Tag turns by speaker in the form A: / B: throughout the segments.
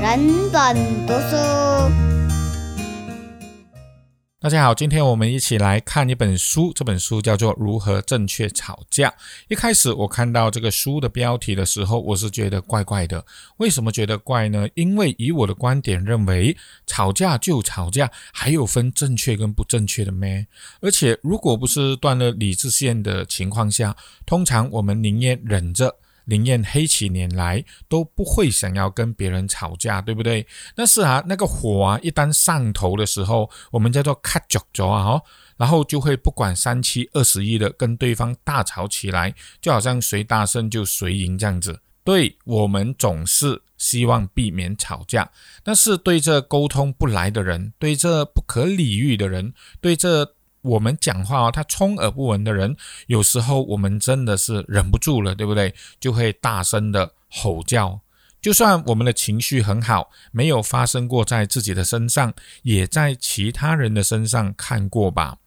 A: 人本读书。
B: 大家好，今天我们一起来看一本书，这本书叫做《如何正确吵架》。一开始我看到这个书的标题的时候，我是觉得怪怪的。为什么觉得怪呢？因为以我的观点认为，吵架就吵架，还有分正确跟不正确的咩？而且如果不是断了理智线的情况下，通常我们宁愿忍着。宁愿黑起脸来，都不会想要跟别人吵架，对不对？但是啊，那个火啊，一旦上头的时候，我们叫做卡脚脚啊，哈，然后就会不管三七二十一的跟对方大吵起来，就好像谁大声就谁赢这样子。对我们总是希望避免吵架，但是对这沟通不来的人，对这不可理喻的人，对这。我们讲话哦，他充耳不闻的人，有时候我们真的是忍不住了，对不对？就会大声的吼叫。就算我们的情绪很好，没有发生过在自己的身上，也在其他人的身上看过吧。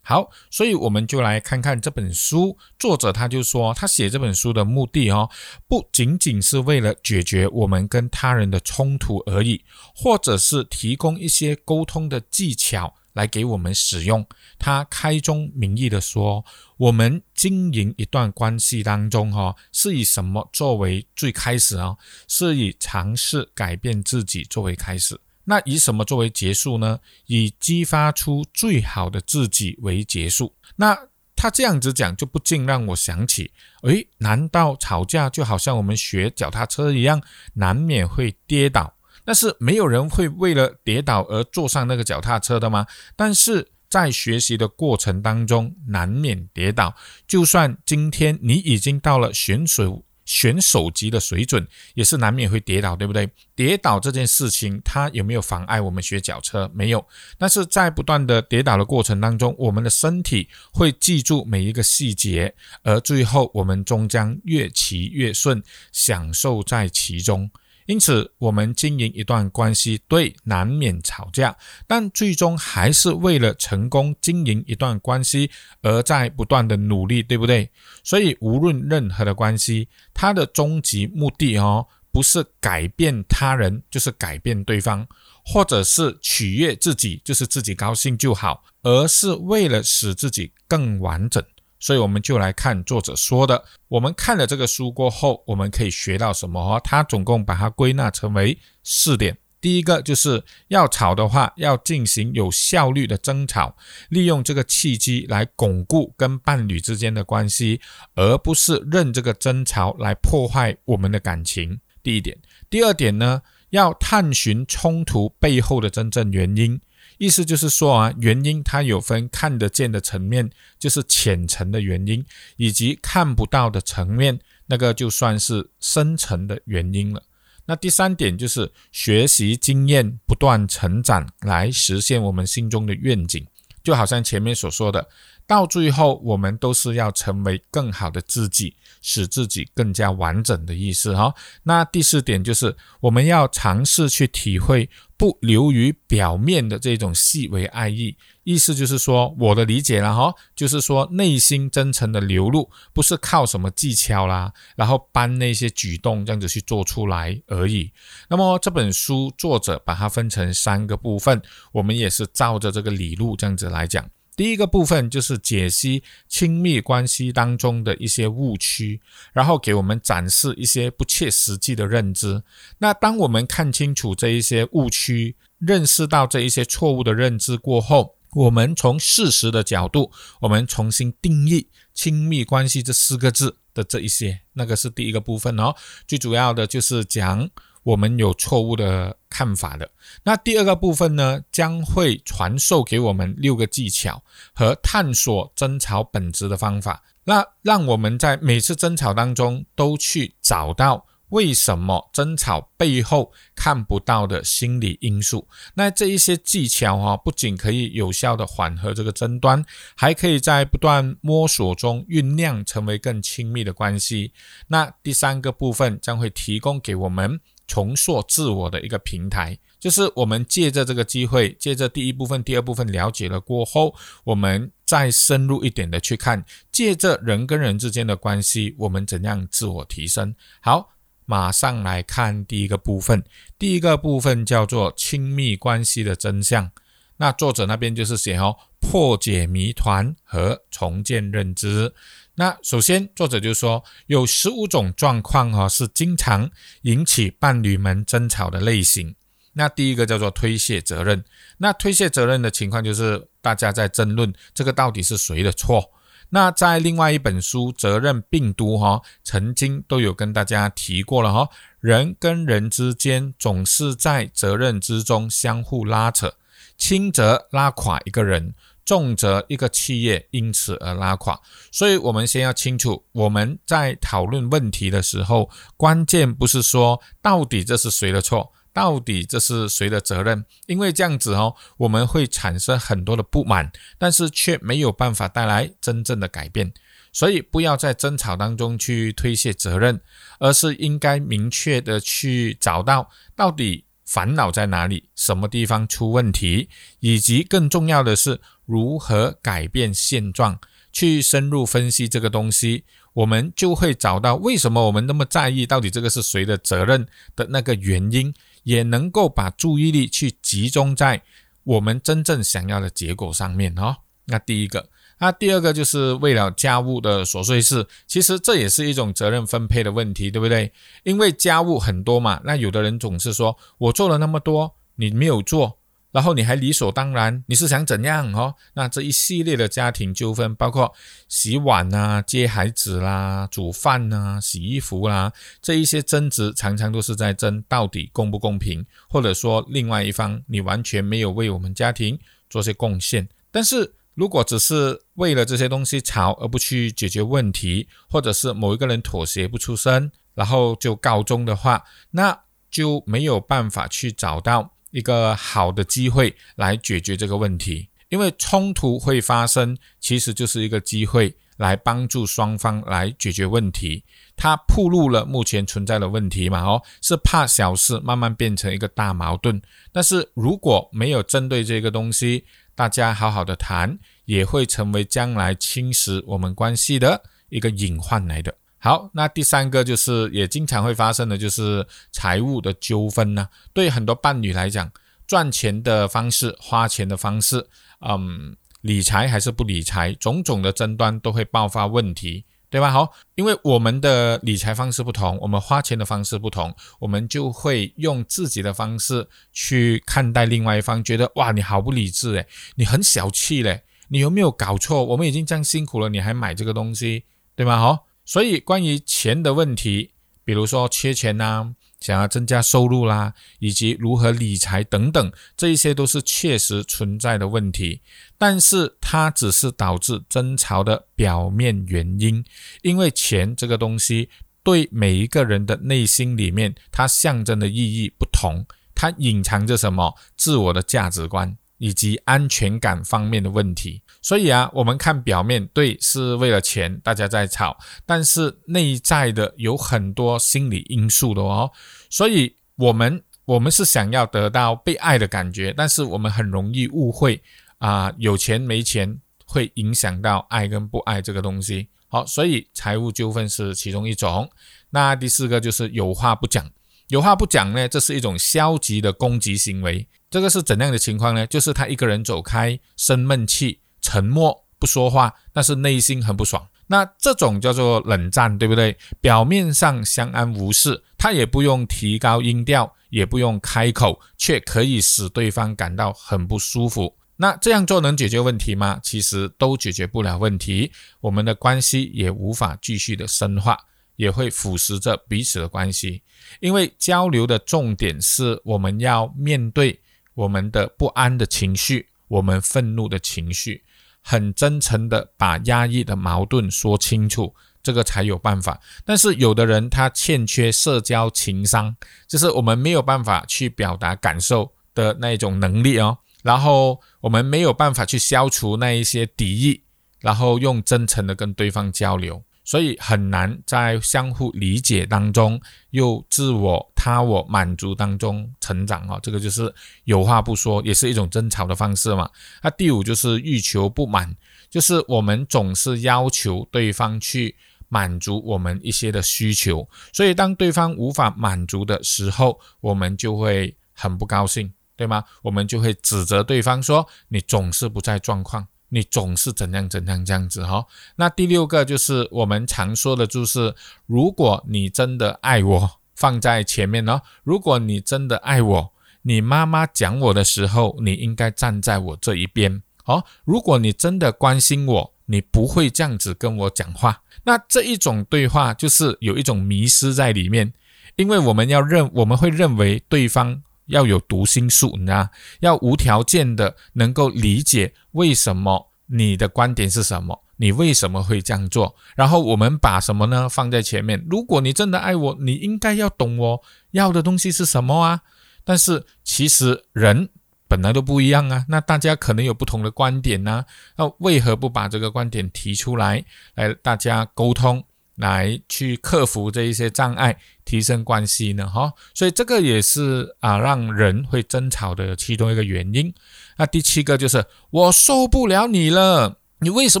B: 好，所以我们就来看看这本书，作者他就说，他写这本书的目的哦，不仅仅是为了解决我们跟他人的冲突而已，或者是提供一些沟通的技巧。来给我们使用。他开宗明义的说：“我们经营一段关系当中，哈，是以什么作为最开始啊？是以尝试改变自己作为开始。那以什么作为结束呢？以激发出最好的自己为结束。那他这样子讲，就不禁让我想起：诶，难道吵架就好像我们学脚踏车一样，难免会跌倒？”但是没有人会为了跌倒而坐上那个脚踏车的吗？但是在学习的过程当中，难免跌倒。就算今天你已经到了选手选手级的水准，也是难免会跌倒，对不对？跌倒这件事情，它有没有妨碍我们学脚车？没有。但是在不断的跌倒的过程当中，我们的身体会记住每一个细节，而最后我们终将越骑越顺，享受在其中。因此，我们经营一段关系，对，难免吵架，但最终还是为了成功经营一段关系而在不断的努力，对不对？所以，无论任何的关系，它的终极目的哦，不是改变他人，就是改变对方，或者是取悦自己，就是自己高兴就好，而是为了使自己更完整。所以我们就来看作者说的。我们看了这个书过后，我们可以学到什么？哦，他总共把它归纳成为四点。第一个就是要吵的话，要进行有效率的争吵，利用这个契机来巩固跟伴侣之间的关系，而不是任这个争吵来破坏我们的感情。第一点。第二点呢，要探寻冲突背后的真正原因。意思就是说啊，原因它有分看得见的层面，就是浅层的原因，以及看不到的层面，那个就算是深层的原因了。那第三点就是学习经验，不断成长，来实现我们心中的愿景。就好像前面所说的，到最后我们都是要成为更好的自己，使自己更加完整的意思哈。那第四点就是我们要尝试去体会不流于表面的这种细微爱意，意思就是说我的理解了哈，就是说内心真诚的流露，不是靠什么技巧啦，然后搬那些举动这样子去做出来而已。那么这本书作者把它分成三个部分，我们也是照着这个理路这样子来讲。第一个部分就是解析亲密关系当中的一些误区，然后给我们展示一些不切实际的认知。那当我们看清楚这一些误区，认识到这一些错误的认知过后，我们从事实的角度，我们重新定义亲密关系这四个字的这一些，那个是第一个部分哦。最主要的就是讲。我们有错误的看法的。那第二个部分呢，将会传授给我们六个技巧和探索争吵本质的方法。那让我们在每次争吵当中都去找到为什么争吵背后看不到的心理因素。那这一些技巧哈，不仅可以有效的缓和这个争端，还可以在不断摸索中酝酿成为更亲密的关系。那第三个部分将会提供给我们。重塑自我的一个平台，就是我们借着这个机会，借着第一部分、第二部分了解了过后，我们再深入一点的去看，借着人跟人之间的关系，我们怎样自我提升。好，马上来看第一个部分。第一个部分叫做亲密关系的真相。那作者那边就是写哦，破解谜团和重建认知。那首先，作者就说有十五种状况哈，是经常引起伴侣们争吵的类型。那第一个叫做推卸责任。那推卸责任的情况就是大家在争论这个到底是谁的错。那在另外一本书《责任病毒》哈，曾经都有跟大家提过了哈，人跟人之间总是在责任之中相互拉扯，轻则拉垮一个人。重则一个企业因此而拉垮，所以我们先要清楚，我们在讨论问题的时候，关键不是说到底这是谁的错，到底这是谁的责任，因为这样子哦，我们会产生很多的不满，但是却没有办法带来真正的改变。所以不要在争吵当中去推卸责任，而是应该明确的去找到到底。烦恼在哪里？什么地方出问题？以及更重要的是，如何改变现状？去深入分析这个东西，我们就会找到为什么我们那么在意，到底这个是谁的责任的那个原因，也能够把注意力去集中在我们真正想要的结果上面哦。那第一个。那第二个就是为了家务的琐碎事，其实这也是一种责任分配的问题，对不对？因为家务很多嘛，那有的人总是说我做了那么多，你没有做，然后你还理所当然，你是想怎样哦？那这一系列的家庭纠纷，包括洗碗啊、接孩子啦、煮饭啊、洗衣服啦，这一些争执，常常都是在争到底公不公平，或者说另外一方你完全没有为我们家庭做些贡献，但是。如果只是为了这些东西吵而不去解决问题，或者是某一个人妥协不出声，然后就告终的话，那就没有办法去找到一个好的机会来解决这个问题。因为冲突会发生，其实就是一个机会来帮助双方来解决问题。它暴露了目前存在的问题嘛？哦，是怕小事慢慢变成一个大矛盾。但是如果没有针对这个东西，大家好好的谈，也会成为将来侵蚀我们关系的一个隐患来的。好，那第三个就是也经常会发生的，就是财务的纠纷呢。对很多伴侣来讲，赚钱的方式、花钱的方式，嗯，理财还是不理财，种种的争端都会爆发问题。对吧？好，因为我们的理财方式不同，我们花钱的方式不同，我们就会用自己的方式去看待另外一方，觉得哇，你好不理智诶，你很小气嘞，你有没有搞错？我们已经这样辛苦了，你还买这个东西，对吗？好，所以关于钱的问题，比如说缺钱呐。想要增加收入啦，以及如何理财等等，这一些都是确实存在的问题，但是它只是导致争吵的表面原因。因为钱这个东西，对每一个人的内心里面，它象征的意义不同，它隐藏着什么自我的价值观。以及安全感方面的问题，所以啊，我们看表面对是为了钱，大家在吵，但是内在的有很多心理因素的哦。所以，我们我们是想要得到被爱的感觉，但是我们很容易误会啊，有钱没钱会影响到爱跟不爱这个东西。好，所以财务纠纷是其中一种。那第四个就是有话不讲。有话不讲呢，这是一种消极的攻击行为。这个是怎样的情况呢？就是他一个人走开，生闷气，沉默不说话，但是内心很不爽。那这种叫做冷战，对不对？表面上相安无事，他也不用提高音调，也不用开口，却可以使对方感到很不舒服。那这样做能解决问题吗？其实都解决不了问题，我们的关系也无法继续的深化。也会腐蚀着彼此的关系，因为交流的重点是我们要面对我们的不安的情绪，我们愤怒的情绪，很真诚的把压抑的矛盾说清楚，这个才有办法。但是有的人他欠缺社交情商，就是我们没有办法去表达感受的那种能力哦，然后我们没有办法去消除那一些敌意，然后用真诚的跟对方交流。所以很难在相互理解当中，又自我他我满足当中成长哦，这个就是有话不说，也是一种争吵的方式嘛。那第五就是欲求不满，就是我们总是要求对方去满足我们一些的需求，所以当对方无法满足的时候，我们就会很不高兴，对吗？我们就会指责对方说：“你总是不在状况，你总是怎样怎样这样子。”哈，那第六个就是我们常说的，就是如果你真的爱我，放在前面哦。如果你真的爱我，你妈妈讲我的时候，你应该站在我这一边。哦，如果你真的关心我，你不会这样子跟我讲话。那这一种对话就是有一种迷失在里面，因为我们要认，我们会认为对方要有读心术，你知道，要无条件的能够理解为什么你的观点是什么，你为什么会这样做。然后我们把什么呢放在前面？如果你真的爱我，你应该要懂我要的东西是什么啊。但是其实人。本来都不一样啊，那大家可能有不同的观点呢，那为何不把这个观点提出来，来大家沟通，来去克服这一些障碍，提升关系呢？哈，所以这个也是啊，让人会争吵的其中一个原因。那第七个就是我受不了你了，你为什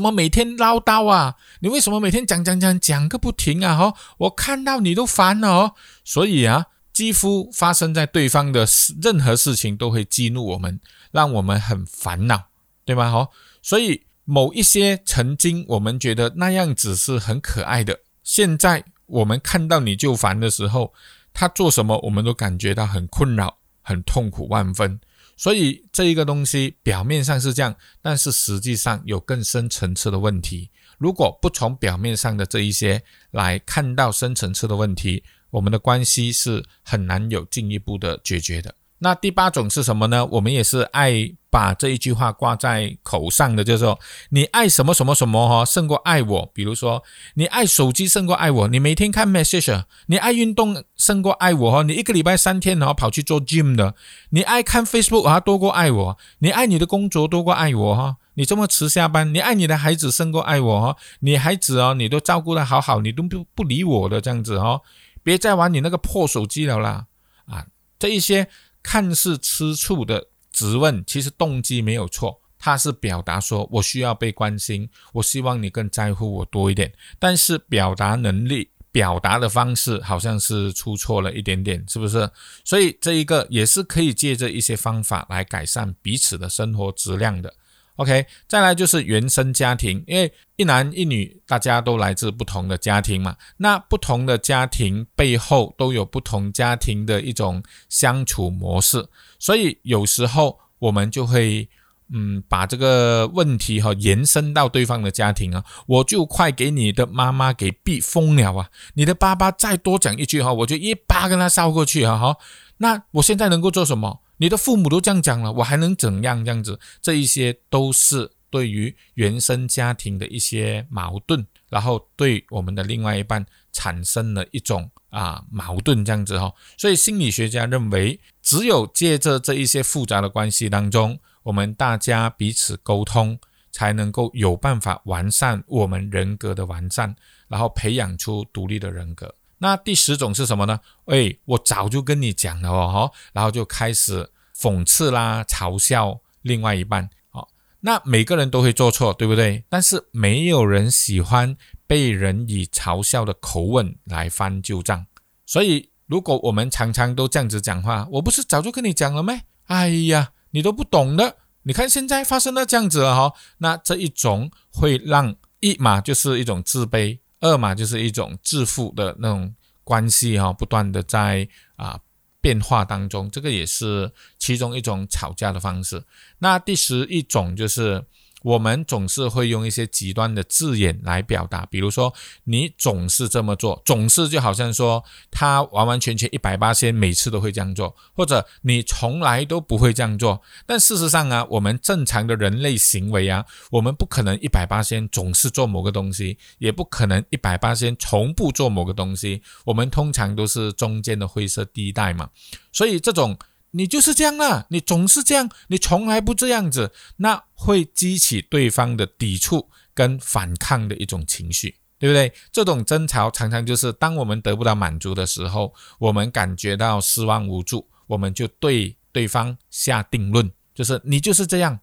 B: 么每天唠叨啊？你为什么每天讲讲讲讲个不停啊？哈，我看到你都烦了哦，所以啊。几乎发生在对方的事，任何事情都会激怒我们，让我们很烦恼，对吗？好，所以某一些曾经我们觉得那样子是很可爱的，现在我们看到你就烦的时候，他做什么我们都感觉到很困扰，很痛苦万分。所以这一个东西表面上是这样，但是实际上有更深层次的问题。如果不从表面上的这一些来看到深层次的问题，我们的关系是很难有进一步的解决的。那第八种是什么呢？我们也是爱把这一句话挂在口上的，就是说你爱什么什么什么哈，胜过爱我。比如说你爱手机胜过爱我，你每天看 message，你爱运动胜过爱我哈，你一个礼拜三天然后跑去做 gym 的，你爱看 Facebook 啊多过爱我，你爱你的工作多过爱我哈，你这么迟下班，你爱你的孩子胜过爱我哈，你孩子哦你都照顾得好好，你都不不理我的这样子哈。别再玩你那个破手机了啦！啊，这一些看似吃醋的质问，其实动机没有错，他是表达说我需要被关心，我希望你更在乎我多一点。但是表达能力、表达的方式好像是出错了一点点，是不是？所以这一个也是可以借着一些方法来改善彼此的生活质量的。OK，再来就是原生家庭，因为一男一女，大家都来自不同的家庭嘛。那不同的家庭背后都有不同家庭的一种相处模式，所以有时候我们就会，嗯，把这个问题哈延伸到对方的家庭啊，我就快给你的妈妈给逼疯了啊！你的爸爸再多讲一句哈，我就一巴跟他烧过去啊！哈，那我现在能够做什么？你的父母都这样讲了，我还能怎样？这样子，这一些都是对于原生家庭的一些矛盾，然后对我们的另外一半产生了一种啊矛盾，这样子哈。所以心理学家认为，只有借着这一些复杂的关系当中，我们大家彼此沟通，才能够有办法完善我们人格的完善，然后培养出独立的人格。那第十种是什么呢？哎，我早就跟你讲了哦，哈，然后就开始讽刺啦、嘲笑另外一半。好，那每个人都会做错，对不对？但是没有人喜欢被人以嘲笑的口吻来翻旧账。所以，如果我们常常都这样子讲话，我不是早就跟你讲了没？哎呀，你都不懂的。你看现在发生了这样子了哈，那这一种会让一嘛就是一种自卑。二嘛就是一种致富的那种关系哈，不断的在啊变化当中，这个也是其中一种吵架的方式。那第十一种就是。我们总是会用一些极端的字眼来表达，比如说你总是这么做，总是就好像说他完完全全一百八千每次都会这样做，或者你从来都不会这样做。但事实上啊，我们正常的人类行为啊，我们不可能一百八千总是做某个东西，也不可能一百八千从不做某个东西。我们通常都是中间的灰色地带嘛，所以这种。你就是这样啊，你总是这样，你从来不这样子，那会激起对方的抵触跟反抗的一种情绪，对不对？这种争吵常常就是当我们得不到满足的时候，我们感觉到失望无助，我们就对对方下定论，就是你就是这样，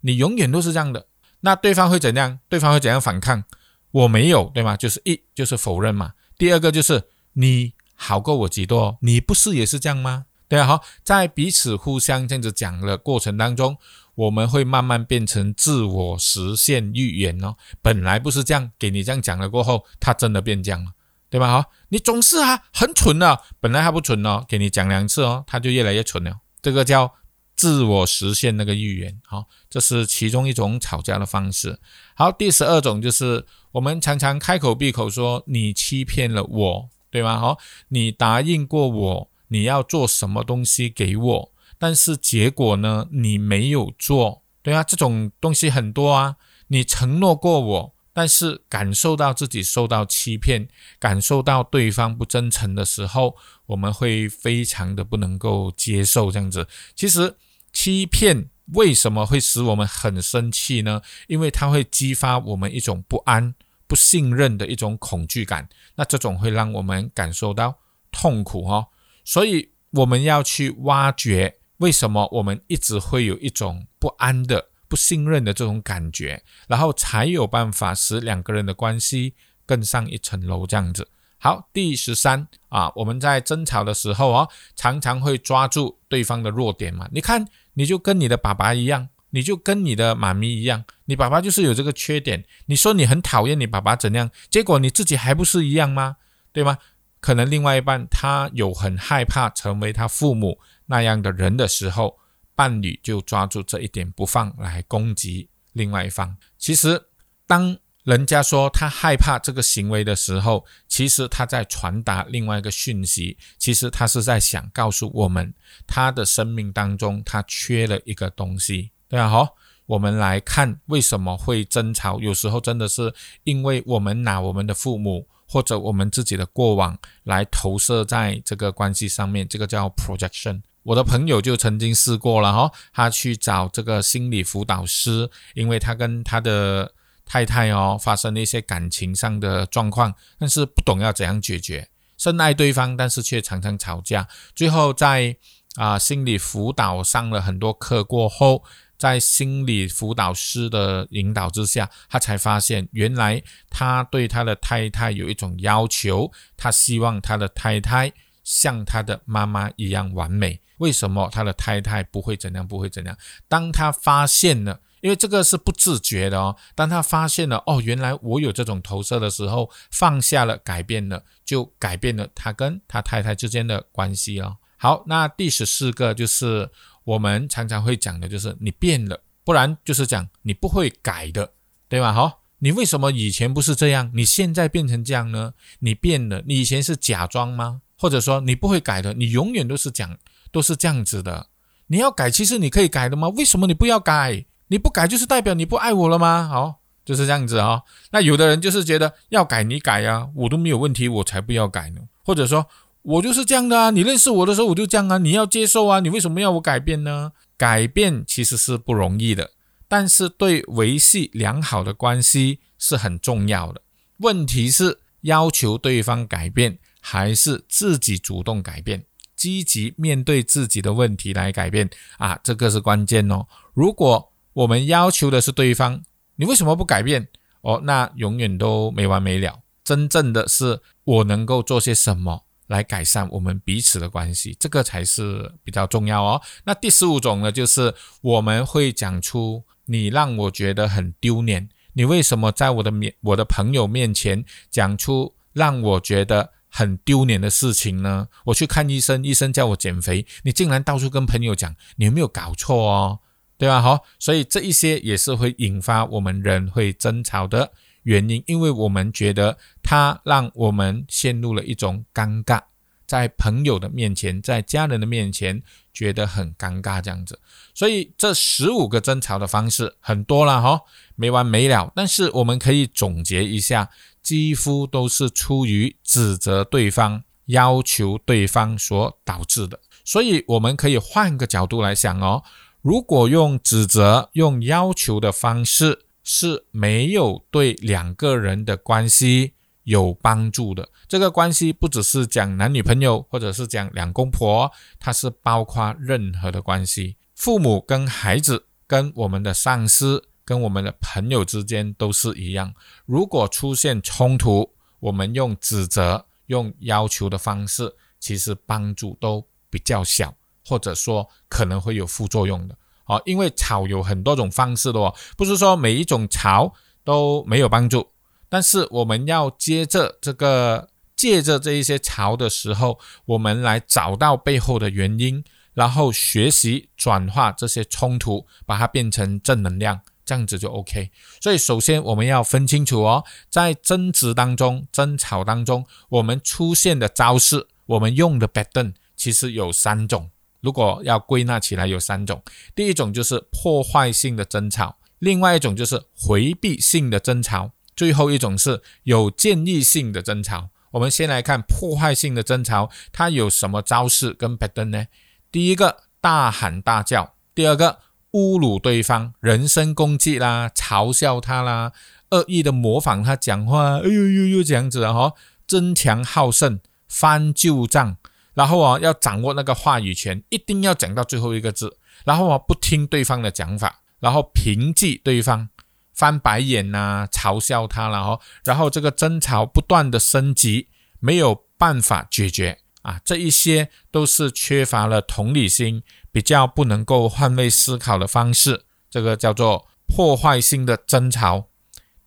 B: 你永远都是这样的。那对方会怎样？对方会怎样反抗？我没有，对吗？就是一就是否认嘛。第二个就是你好过我几多？你不是也是这样吗？对啊，好，在彼此互相这样子讲的过程当中，我们会慢慢变成自我实现预言哦。本来不是这样，给你这样讲了过后，他真的变这样了，对吧？好，你总是啊很蠢的，本来还不蠢哦，给你讲两次哦，他就越来越蠢了。这个叫自我实现那个预言，好，这是其中一种吵架的方式。好，第十二种就是我们常常开口闭口说你欺骗了我，对吗？好，你答应过我。你要做什么东西给我，但是结果呢？你没有做，对啊，这种东西很多啊。你承诺过我，但是感受到自己受到欺骗，感受到对方不真诚的时候，我们会非常的不能够接受这样子。其实欺骗为什么会使我们很生气呢？因为它会激发我们一种不安、不信任的一种恐惧感，那这种会让我们感受到痛苦哦。所以我们要去挖掘为什么我们一直会有一种不安的、不信任的这种感觉，然后才有办法使两个人的关系更上一层楼。这样子，好，第十三啊，我们在争吵的时候啊，常常会抓住对方的弱点嘛。你看，你就跟你的爸爸一样，你就跟你的妈咪一样，你爸爸就是有这个缺点。你说你很讨厌你爸爸怎样，结果你自己还不是一样吗？对吗？可能另外一半他有很害怕成为他父母那样的人的时候，伴侣就抓住这一点不放来攻击另外一方。其实，当人家说他害怕这个行为的时候，其实他在传达另外一个讯息。其实他是在想告诉我们，他的生命当中他缺了一个东西，对啊，好，我们来看为什么会争吵。有时候真的是因为我们拿我们的父母。或者我们自己的过往来投射在这个关系上面，这个叫 projection。我的朋友就曾经试过了哈，他去找这个心理辅导师，因为他跟他的太太哦发生了一些感情上的状况，但是不懂要怎样解决，深爱对方，但是却常常吵架。最后在啊心理辅导上了很多课过后。在心理辅导师的引导之下，他才发现原来他对他的太太有一种要求，他希望他的太太像他的妈妈一样完美。为什么他的太太不会怎样，不会怎样？当他发现了，因为这个是不自觉的哦。当他发现了哦，原来我有这种投射的时候，放下了，改变了，就改变了他跟他太太之间的关系哦。好，那第十四个就是。我们常常会讲的就是你变了，不然就是讲你不会改的，对吧？好，你为什么以前不是这样，你现在变成这样呢？你变了，你以前是假装吗？或者说你不会改的，你永远都是讲都是这样子的。你要改，其实你可以改的吗？为什么你不要改？你不改就是代表你不爱我了吗？好，就是这样子啊。那有的人就是觉得要改你改呀，我都没有问题，我才不要改呢。或者说。我就是这样的啊！你认识我的时候我就这样啊！你要接受啊！你为什么要我改变呢？改变其实是不容易的，但是对维系良好的关系是很重要的。问题是要求对方改变，还是自己主动改变，积极面对自己的问题来改变啊？这个是关键哦。如果我们要求的是对方，你为什么不改变？哦，那永远都没完没了。真正的是我能够做些什么？来改善我们彼此的关系，这个才是比较重要哦。那第十五种呢，就是我们会讲出你让我觉得很丢脸，你为什么在我的面、我的朋友面前讲出让我觉得很丢脸的事情呢？我去看医生，医生叫我减肥，你竟然到处跟朋友讲，你有没有搞错哦？对吧？好，所以这一些也是会引发我们人会争吵的。原因，因为我们觉得他让我们陷入了一种尴尬，在朋友的面前，在家人的面前，觉得很尴尬这样子。所以这十五个争吵的方式很多了哈，没完没了。但是我们可以总结一下，几乎都是出于指责对方、要求对方所导致的。所以我们可以换个角度来想哦，如果用指责、用要求的方式。是没有对两个人的关系有帮助的。这个关系不只是讲男女朋友，或者是讲两公婆，它是包括任何的关系。父母跟孩子，跟我们的上司，跟我们的朋友之间都是一样。如果出现冲突，我们用指责、用要求的方式，其实帮助都比较小，或者说可能会有副作用的。哦，因为吵有很多种方式的哦，不是说每一种吵都没有帮助。但是我们要接着这个借着这一些吵的时候，我们来找到背后的原因，然后学习转化这些冲突，把它变成正能量，这样子就 OK。所以首先我们要分清楚哦，在争执当中、争吵当中，我们出现的招式，我们用的 pattern 其实有三种。如果要归纳起来，有三种。第一种就是破坏性的争吵，另外一种就是回避性的争吵，最后一种是有建议性的争吵。我们先来看破坏性的争吵，它有什么招式跟 pattern 呢？第一个大喊大叫，第二个侮辱对方，人身攻击啦，嘲笑他啦，恶意的模仿他讲话，哎呦呦呦这样子啊哈，争强好胜，翻旧账。然后啊，要掌握那个话语权，一定要讲到最后一个字。然后啊，不听对方的讲法，然后评击对方，翻白眼呐，嘲笑他，然后，然后这个争吵不断的升级，没有办法解决啊，这一些都是缺乏了同理心，比较不能够换位思考的方式，这个叫做破坏性的争吵。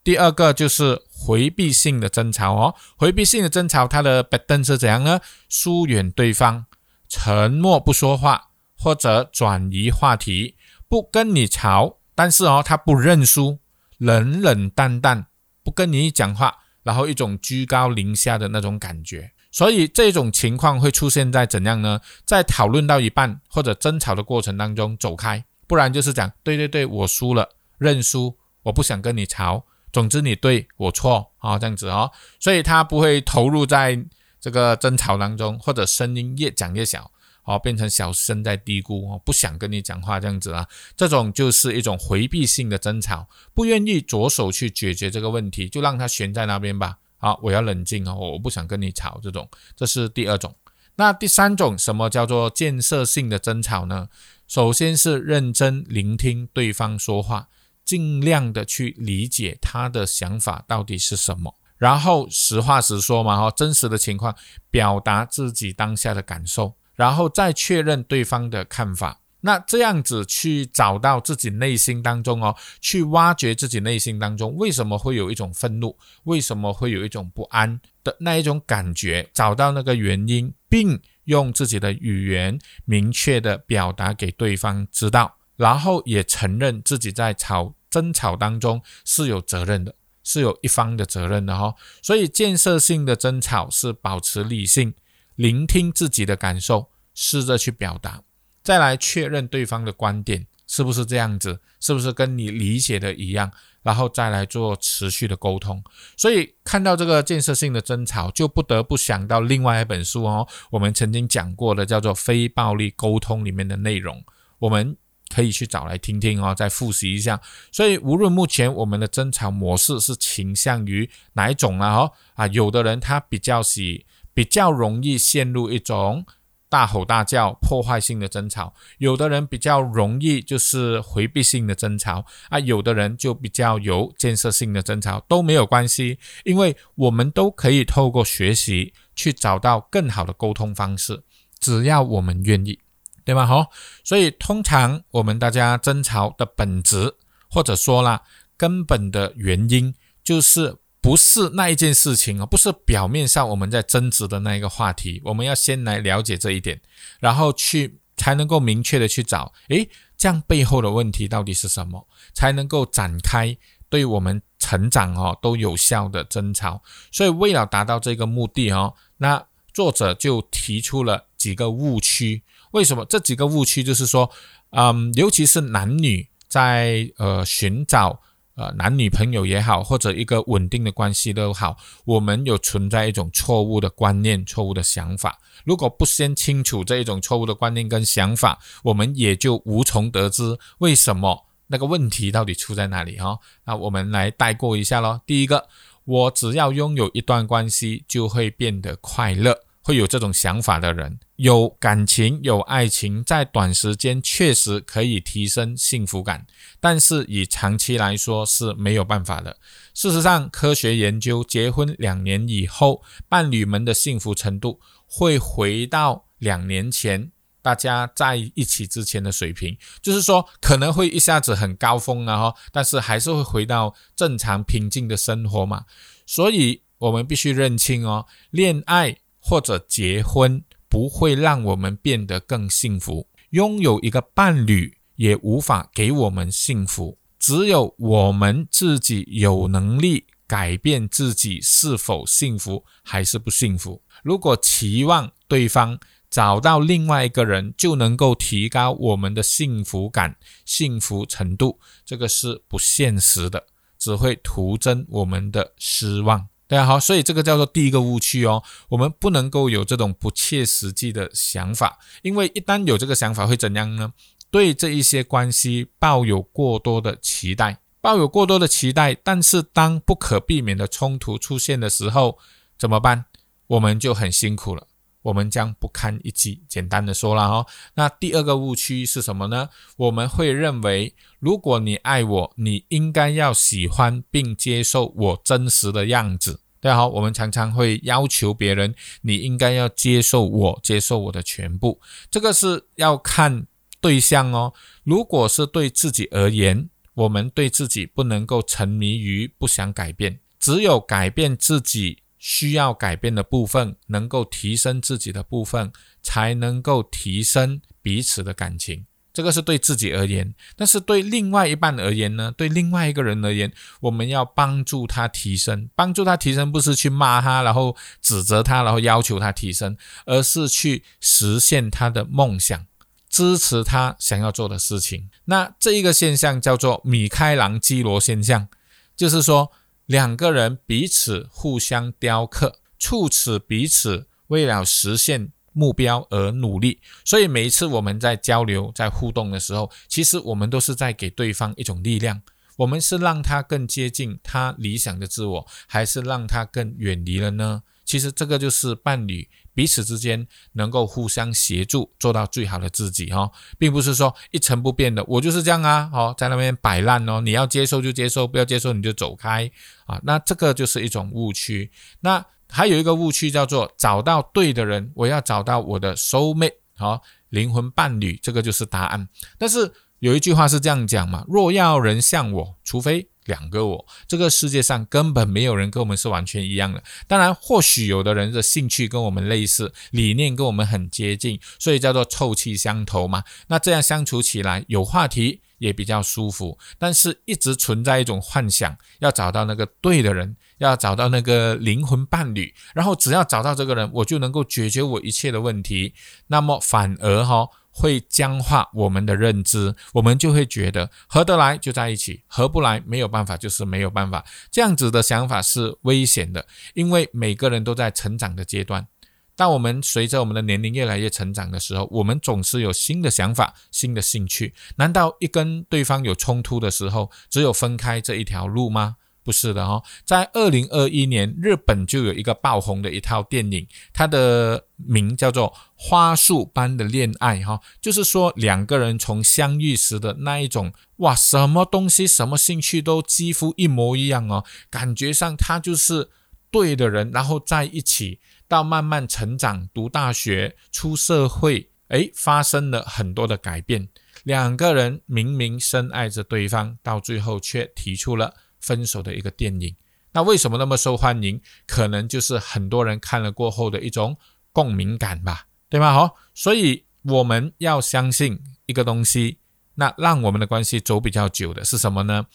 B: 第二个就是回避性的争吵哦，回避性的争吵，它的 pattern 是怎样呢？疏远对方，沉默不说话，或者转移话题，不跟你吵，但是哦，他不认输，冷冷淡淡，不跟你讲话，然后一种居高临下的那种感觉。所以这种情况会出现在怎样呢？在讨论到一半或者争吵的过程当中走开，不然就是讲对对对，我输了，认输，我不想跟你吵。总之你对我错啊，这样子哦，所以他不会投入在这个争吵当中，或者声音越讲越小，哦，变成小声在嘀咕哦，不想跟你讲话这样子啊，这种就是一种回避性的争吵，不愿意着手去解决这个问题，就让它悬在那边吧。好，我要冷静哦，我不想跟你吵，这种这是第二种。那第三种什么叫做建设性的争吵呢？首先是认真聆听对方说话。尽量的去理解他的想法到底是什么，然后实话实说嘛，哈，真实的情况表达自己当下的感受，然后再确认对方的看法。那这样子去找到自己内心当中哦，去挖掘自己内心当中为什么会有一种愤怒，为什么会有一种不安的那一种感觉，找到那个原因，并用自己的语言明确的表达给对方知道。然后也承认自己在吵争吵当中是有责任的，是有一方的责任的哈。所以建设性的争吵是保持理性，聆听自己的感受，试着去表达，再来确认对方的观点是不是这样子，是不是跟你理解的一样，然后再来做持续的沟通。所以看到这个建设性的争吵，就不得不想到另外一本书哦，我们曾经讲过的叫做《非暴力沟通》里面的内容，我们。可以去找来听听哦，再复习一下。所以无论目前我们的争吵模式是倾向于哪一种啊？哦啊，有的人他比较喜，比较容易陷入一种大吼大叫、破坏性的争吵；有的人比较容易就是回避性的争吵啊；有的人就比较有建设性的争吵，都没有关系，因为我们都可以透过学习去找到更好的沟通方式，只要我们愿意。对吧？好，所以通常我们大家争吵的本质，或者说啦，根本的原因，就是不是那一件事情啊，不是表面上我们在争执的那一个话题。我们要先来了解这一点，然后去才能够明确的去找，诶，这样背后的问题到底是什么，才能够展开对我们成长哦都有效的争吵。所以为了达到这个目的哦，那作者就提出了几个误区。为什么这几个误区？就是说，嗯，尤其是男女在呃寻找呃男女朋友也好，或者一个稳定的关系都好，我们有存在一种错误的观念、错误的想法。如果不先清楚这一种错误的观念跟想法，我们也就无从得知为什么那个问题到底出在哪里哈。那我们来带过一下咯。第一个，我只要拥有一段关系就会变得快乐。会有这种想法的人，有感情、有爱情，在短时间确实可以提升幸福感，但是以长期来说是没有办法的。事实上，科学研究，结婚两年以后，伴侣们的幸福程度会回到两年前大家在一起之前的水平，就是说可能会一下子很高峰了哈，但是还是会回到正常平静的生活嘛。所以，我们必须认清哦，恋爱或者结婚。不会让我们变得更幸福。拥有一个伴侣也无法给我们幸福。只有我们自己有能力改变自己是否幸福还是不幸福。如果期望对方找到另外一个人就能够提高我们的幸福感、幸福程度，这个是不现实的，只会徒增我们的失望。大家好，所以这个叫做第一个误区哦，我们不能够有这种不切实际的想法，因为一旦有这个想法会怎样呢？对这一些关系抱有过多的期待，抱有过多的期待，但是当不可避免的冲突出现的时候，怎么办？我们就很辛苦了。我们将不堪一击。简单的说了哈，那第二个误区是什么呢？我们会认为，如果你爱我，你应该要喜欢并接受我真实的样子。大家好，我们常常会要求别人，你应该要接受我，接受我的全部。这个是要看对象哦。如果是对自己而言，我们对自己不能够沉迷于不想改变，只有改变自己。需要改变的部分，能够提升自己的部分，才能够提升彼此的感情。这个是对自己而言，但是对另外一半而言呢？对另外一个人而言，我们要帮助他提升，帮助他提升，不是去骂他，然后指责他，然后要求他提升，而是去实现他的梦想，支持他想要做的事情。那这一个现象叫做米开朗基罗现象，就是说。两个人彼此互相雕刻，促使彼此为了实现目标而努力。所以每一次我们在交流、在互动的时候，其实我们都是在给对方一种力量。我们是让他更接近他理想的自我，还是让他更远离了呢？其实这个就是伴侣。彼此之间能够互相协助，做到最好的自己哈，并不是说一成不变的，我就是这样啊，好在那边摆烂哦，你要接受就接受，不要接受你就走开啊，那这个就是一种误区。那还有一个误区叫做找到对的人，我要找到我的 soul mate 好灵魂伴侣，这个就是答案。但是有一句话是这样讲嘛，若要人像我，除非。两个我，这个世界上根本没有人跟我们是完全一样的。当然，或许有的人的兴趣跟我们类似，理念跟我们很接近，所以叫做臭气相投嘛。那这样相处起来有话题也比较舒服。但是，一直存在一种幻想，要找到那个对的人，要找到那个灵魂伴侣，然后只要找到这个人，我就能够解决我一切的问题。那么反而哈。会僵化我们的认知，我们就会觉得合得来就在一起，合不来没有办法就是没有办法。这样子的想法是危险的，因为每个人都在成长的阶段。当我们随着我们的年龄越来越成长的时候，我们总是有新的想法、新的兴趣。难道一跟对方有冲突的时候，只有分开这一条路吗？不是的哦，在二零二一年，日本就有一个爆红的一套电影，它的名叫做《花束般的恋爱》哈，就是说两个人从相遇时的那一种哇，什么东西、什么兴趣都几乎一模一样哦，感觉上他就是对的人，然后在一起到慢慢成长，读大学、出社会，诶，发生了很多的改变。两个人明明深爱着对方，到最后却提出了。分手的一个电影，那为什么那么受欢迎？可能就是很多人看了过后的一种共鸣感吧，对吗？好，所以我们要相信一个东西，那让我们的关系走比较久的是什么呢？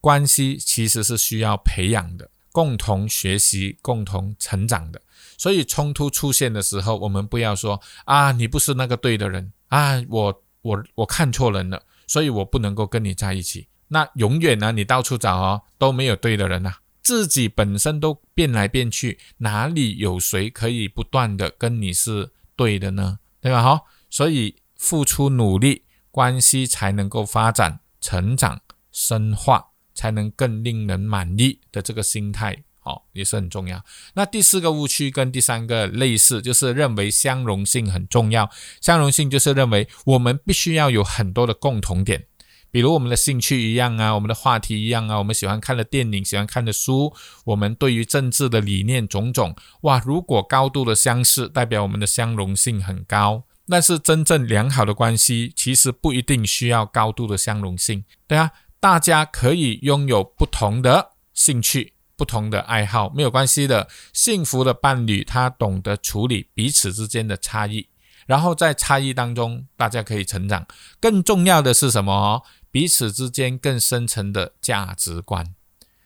B: 关系其实是需要培养的，共同学习、共同成长的。所以冲突出现的时候，我们不要说啊，你不是那个对的人啊，我我我看错人了，所以我不能够跟你在一起。那永远呢？你到处找哦，都没有对的人呐。自己本身都变来变去，哪里有谁可以不断的跟你是对的呢？对吧？哈，所以付出努力，关系才能够发展、成长、深化，才能更令人满意的这个心态哦，也是很重要。那第四个误区跟第三个类似，就是认为相容性很重要。相容性就是认为我们必须要有很多的共同点，比如我们的兴趣一样啊，我们的话题一样啊，我们喜欢看的电影、喜欢看的书，我们对于政治的理念种种，哇，如果高度的相似，代表我们的相容性很高。但是真正良好的关系，其实不一定需要高度的相容性，对啊，大家可以拥有不同的兴趣、不同的爱好，没有关系的。幸福的伴侣，他懂得处理彼此之间的差异，然后在差异当中，大家可以成长。更重要的是什么？彼此之间更深层的价值观，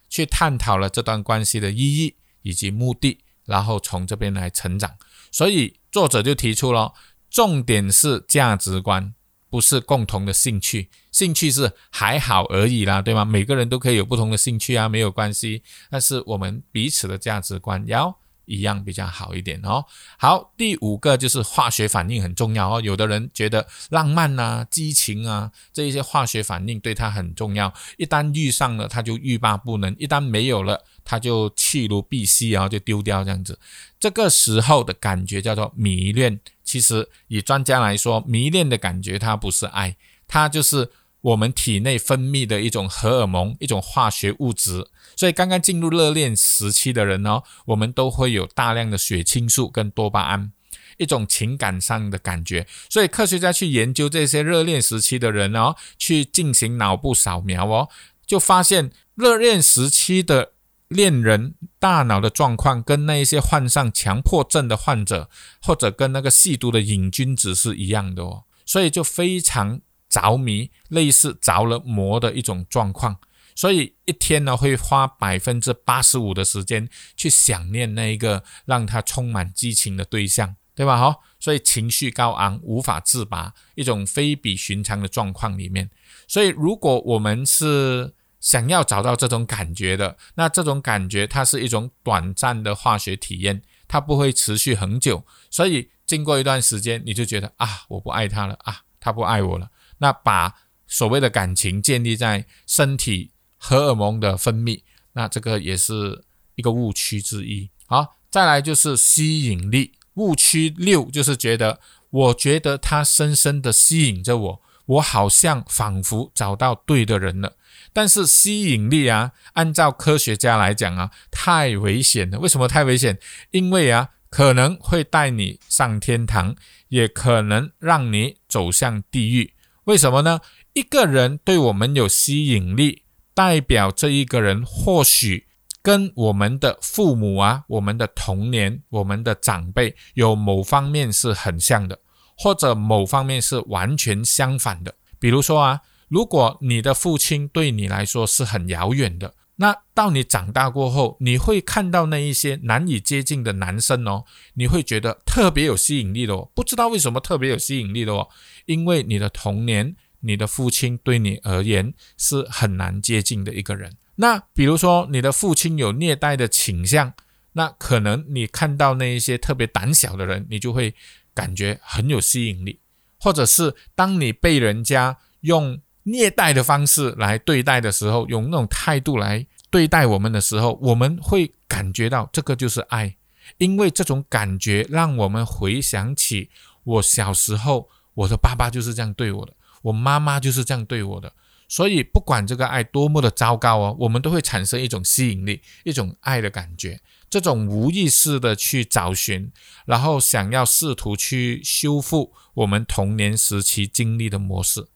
B: 去探讨了这段关系的意义以及目的，然后从这边来成长。所以作者就提出了。重点是价值观，不是共同的兴趣。兴趣是还好而已啦，对吗？每个人都可以有不同的兴趣啊，没有关系。但是我们彼此的价值观要。一样比较好一点哦。好，第五个就是化学反应很重要哦。有的人觉得浪漫呐、激情啊这一些化学反应对他很重要，一旦遇上了他就欲罢不能，一旦没有了他就弃如敝屣，然后就丢掉这样子。这个时候的感觉叫做迷恋。其实以专家来说，迷恋的感觉它不是爱，它就是。我们体内分泌的一种荷尔蒙，一种化学物质。所以刚刚进入热恋时期的人呢，我们都会有大量的血清素跟多巴胺，一种情感上的感觉。所以科学家去研究这些热恋时期的人哦，去进行脑部扫描哦，就发现热恋时期的恋人大脑的状况跟那一些患上强迫症的患者，或者跟那个吸毒的瘾君子是一样的哦。所以就非常。着迷，类似着了魔的一种状况，所以一天呢会花百分之八十五的时间去想念那一个让他充满激情的对象，对吧？哈，所以情绪高昂，无法自拔，一种非比寻常的状况里面。所以如果我们是想要找到这种感觉的，那这种感觉它是一种短暂的化学体验，它不会持续很久。所以经过一段时间，你就觉得啊，我不爱他了啊，他不爱我了。那把所谓的感情建立在身体荷尔蒙的分泌，那这个也是一个误区之一。好，再来就是吸引力误区六，就是觉得我觉得他深深的吸引着我，我好像仿佛找到对的人了。但是吸引力啊，按照科学家来讲啊，太危险了。为什么太危险？因为啊，可能会带你上天堂，也可能让你走向地狱。为什么呢？一个人对我们有吸引力，代表这一个人或许跟我们的父母啊、我们的童年、我们的长辈有某方面是很像的，或者某方面是完全相反的。比如说啊，如果你的父亲对你来说是很遥远的。那到你长大过后，你会看到那一些难以接近的男生哦，你会觉得特别有吸引力的哦，不知道为什么特别有吸引力的哦，因为你的童年，你的父亲对你而言是很难接近的一个人。那比如说你的父亲有虐待的倾向，那可能你看到那一些特别胆小的人，你就会感觉很有吸引力，或者是当你被人家用。虐待的方式来对待的时候，用那种态度来对待我们的时候，我们会感觉到这个就是爱，因为这种感觉让我们回想起我小时候，我的爸爸就是这样对我的，我妈妈就是这样对我的，所以不管这个爱多么的糟糕哦，我们都会产生一种吸引力，一种爱的感觉，这种无意识的去找寻，然后想要试图去修复我们童年时期经历的模式。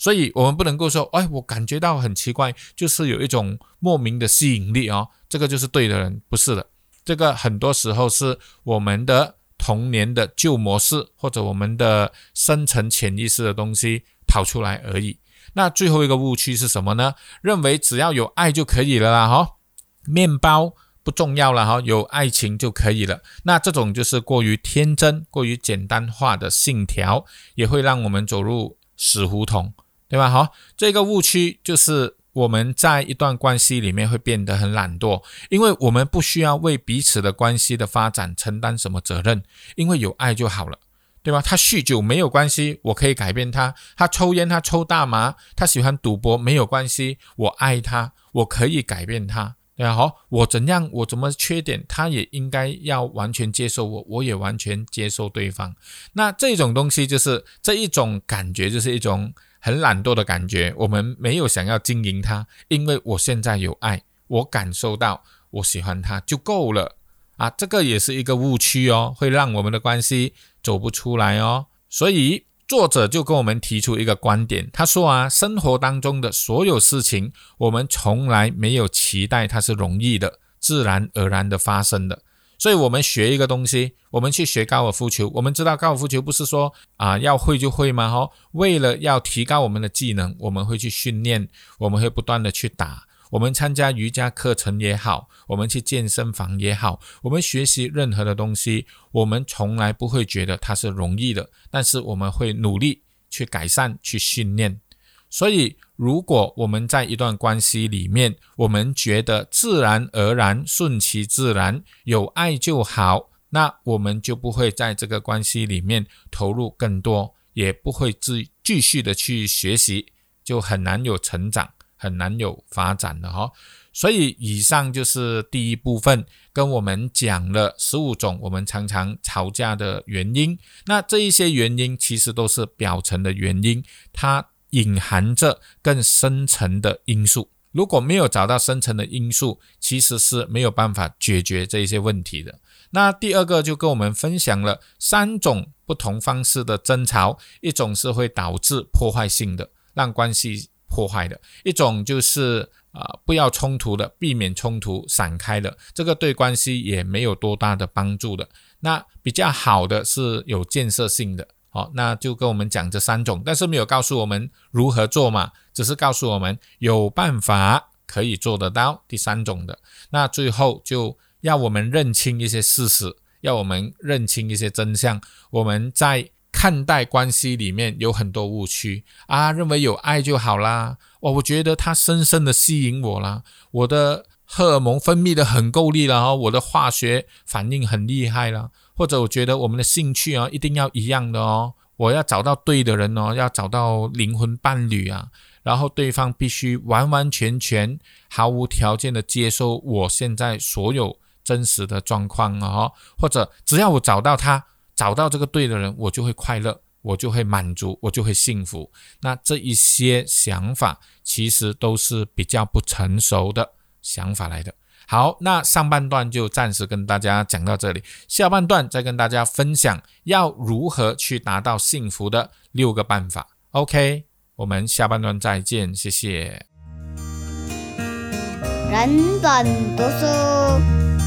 B: 所以，我们不能够说，哎，我感觉到很奇怪，就是有一种莫名的吸引力哦，这个就是对的人，不是的。这个很多时候是我们的童年的旧模式，或者我们的深层潜意识的东西跑出来而已。那最后一个误区是什么呢？认为只要有爱就可以了啦，哈，面包不重要了，哈，有爱情就可以了。那这种就是过于天真、过于简单化的信条，也会让我们走入死胡同。对吧？好，这个误区就是我们在一段关系里面会变得很懒惰，因为我们不需要为彼此的关系的发展承担什么责任，因为有爱就好了，对吧？他酗酒没有关系，我可以改变他；他抽烟，他抽大麻，他喜欢赌博没有关系，我爱他，我可以改变他。对啊，好，我怎样，我怎么缺点，他也应该要完全接受我，我也完全接受对方。那这种东西就是这一种感觉，就是一种很懒惰的感觉。我们没有想要经营它，因为我现在有爱，我感受到我喜欢他就够了啊。这个也是一个误区哦，会让我们的关系走不出来哦。所以。作者就跟我们提出一个观点，他说啊，生活当中的所有事情，我们从来没有期待它是容易的、自然而然的发生的。所以，我们学一个东西，我们去学高尔夫球，我们知道高尔夫球不是说啊要会就会吗？哈，为了要提高我们的技能，我们会去训练，我们会不断的去打。我们参加瑜伽课程也好，我们去健身房也好，我们学习任何的东西，我们从来不会觉得它是容易的，但是我们会努力去改善、去训练。所以，如果我们在一段关系里面，我们觉得自然而然、顺其自然、有爱就好，那我们就不会在这个关系里面投入更多，也不会继继续的去学习，就很难有成长。很难有发展的哈，所以以上就是第一部分，跟我们讲了十五种我们常常吵架的原因。那这一些原因其实都是表层的原因，它隐含着更深层的因素。如果没有找到深层的因素，其实是没有办法解决这一些问题的。那第二个就跟我们分享了三种不同方式的争吵，一种是会导致破坏性的，让关系。破坏的一种就是啊，不要冲突的，避免冲突，闪开的，这个对关系也没有多大的帮助的。那比较好的是有建设性的，好，那就跟我们讲这三种，但是没有告诉我们如何做嘛，只是告诉我们有办法可以做得到第三种的。那最后就要我们认清一些事实，要我们认清一些真相，我们在。看待关系里面有很多误区啊，认为有爱就好啦。哦，我觉得他深深的吸引我啦，我的荷尔蒙分泌的很够力了哦，我的化学反应很厉害了，或者我觉得我们的兴趣啊一定要一样的哦，我要找到对的人哦，要找到灵魂伴侣啊，然后对方必须完完全全毫无条件的接受我现在所有真实的状况啊，或者只要我找到他。找到这个对的人，我就会快乐，我就会满足，我就会幸福。那这一些想法其实都是比较不成熟的想法来的。好，那上半段就暂时跟大家讲到这里，下半段再跟大家分享要如何去达到幸福的六个办法。OK，我们下半段再见，谢谢。
A: 人本读书。